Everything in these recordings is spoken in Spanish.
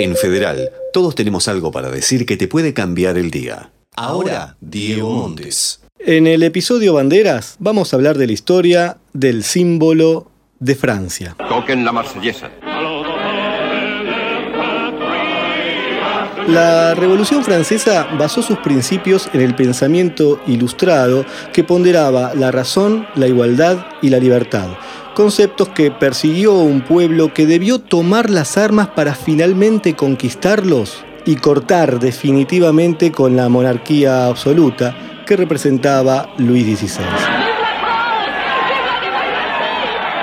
En Federal, todos tenemos algo para decir que te puede cambiar el día. Ahora, Diego Montes. En el episodio Banderas vamos a hablar de la historia del símbolo de Francia. Toquen la marsellesa. La Revolución Francesa basó sus principios en el pensamiento ilustrado que ponderaba la razón, la igualdad y la libertad, conceptos que persiguió un pueblo que debió tomar las armas para finalmente conquistarlos y cortar definitivamente con la monarquía absoluta que representaba Luis XVI.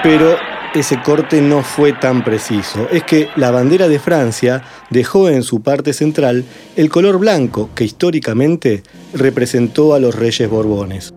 Pero ese corte no fue tan preciso. Es que la bandera de Francia dejó en su parte central el color blanco que históricamente representó a los reyes borbones.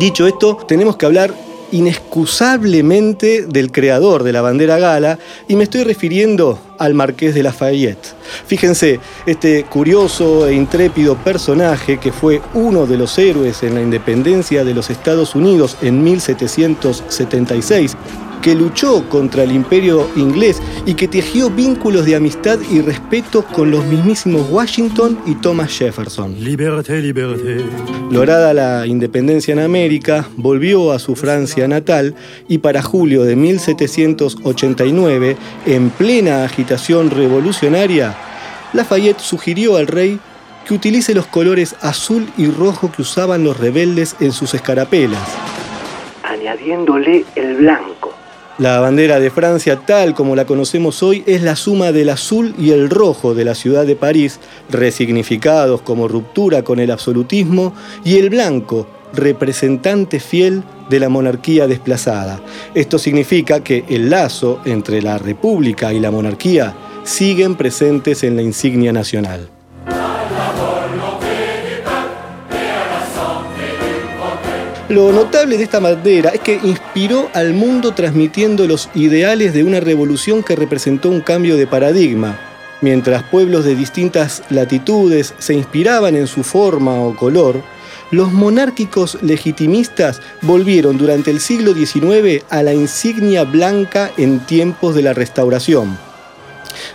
Dicho esto, tenemos que hablar inexcusablemente del creador de la bandera gala y me estoy refiriendo al marqués de Lafayette. Fíjense, este curioso e intrépido personaje que fue uno de los héroes en la independencia de los Estados Unidos en 1776 que luchó contra el imperio inglés y que tejió vínculos de amistad y respeto con los mismísimos Washington y Thomas Jefferson. Liberté, liberté. Lograda la independencia en América, volvió a su Francia natal y para julio de 1789, en plena agitación revolucionaria, Lafayette sugirió al rey que utilice los colores azul y rojo que usaban los rebeldes en sus escarapelas, añadiéndole el blanco. La bandera de Francia, tal como la conocemos hoy, es la suma del azul y el rojo de la ciudad de París, resignificados como ruptura con el absolutismo, y el blanco, representante fiel de la monarquía desplazada. Esto significa que el lazo entre la república y la monarquía siguen presentes en la insignia nacional. Lo notable de esta bandera es que inspiró al mundo transmitiendo los ideales de una revolución que representó un cambio de paradigma. Mientras pueblos de distintas latitudes se inspiraban en su forma o color, los monárquicos legitimistas volvieron durante el siglo XIX a la insignia blanca en tiempos de la restauración.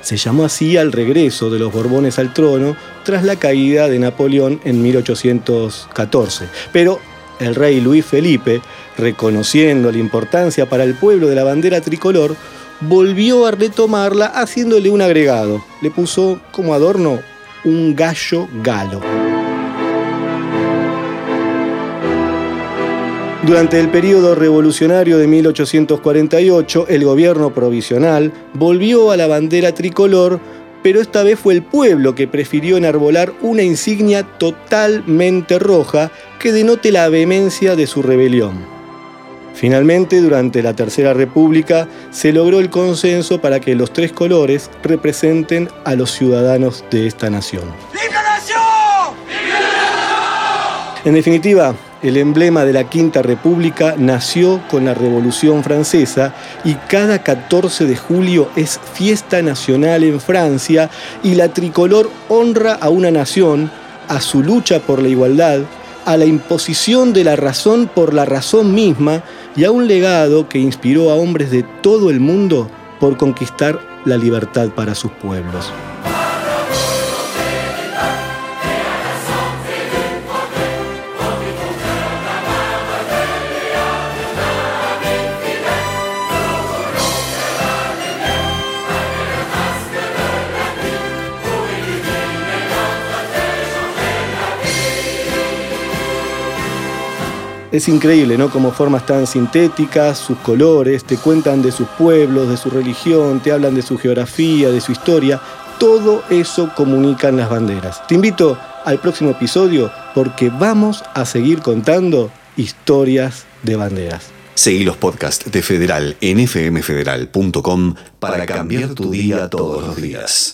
Se llamó así al regreso de los Borbones al trono tras la caída de Napoleón en 1814. Pero el rey Luis Felipe, reconociendo la importancia para el pueblo de la bandera tricolor, volvió a retomarla haciéndole un agregado. Le puso como adorno un gallo galo. Durante el periodo revolucionario de 1848, el gobierno provisional volvió a la bandera tricolor pero esta vez fue el pueblo que prefirió enarbolar una insignia totalmente roja que denote la vehemencia de su rebelión. Finalmente, durante la Tercera República, se logró el consenso para que los tres colores representen a los ciudadanos de esta nación. En definitiva, el emblema de la Quinta República nació con la Revolución Francesa y cada 14 de julio es fiesta nacional en Francia y la tricolor honra a una nación, a su lucha por la igualdad, a la imposición de la razón por la razón misma y a un legado que inspiró a hombres de todo el mundo por conquistar la libertad para sus pueblos. Es increíble, ¿no? Como formas tan sintéticas, sus colores, te cuentan de sus pueblos, de su religión, te hablan de su geografía, de su historia. Todo eso comunican las banderas. Te invito al próximo episodio porque vamos a seguir contando historias de banderas. Seguí los podcasts de Federal en fmfederal.com para cambiar tu día todos los días.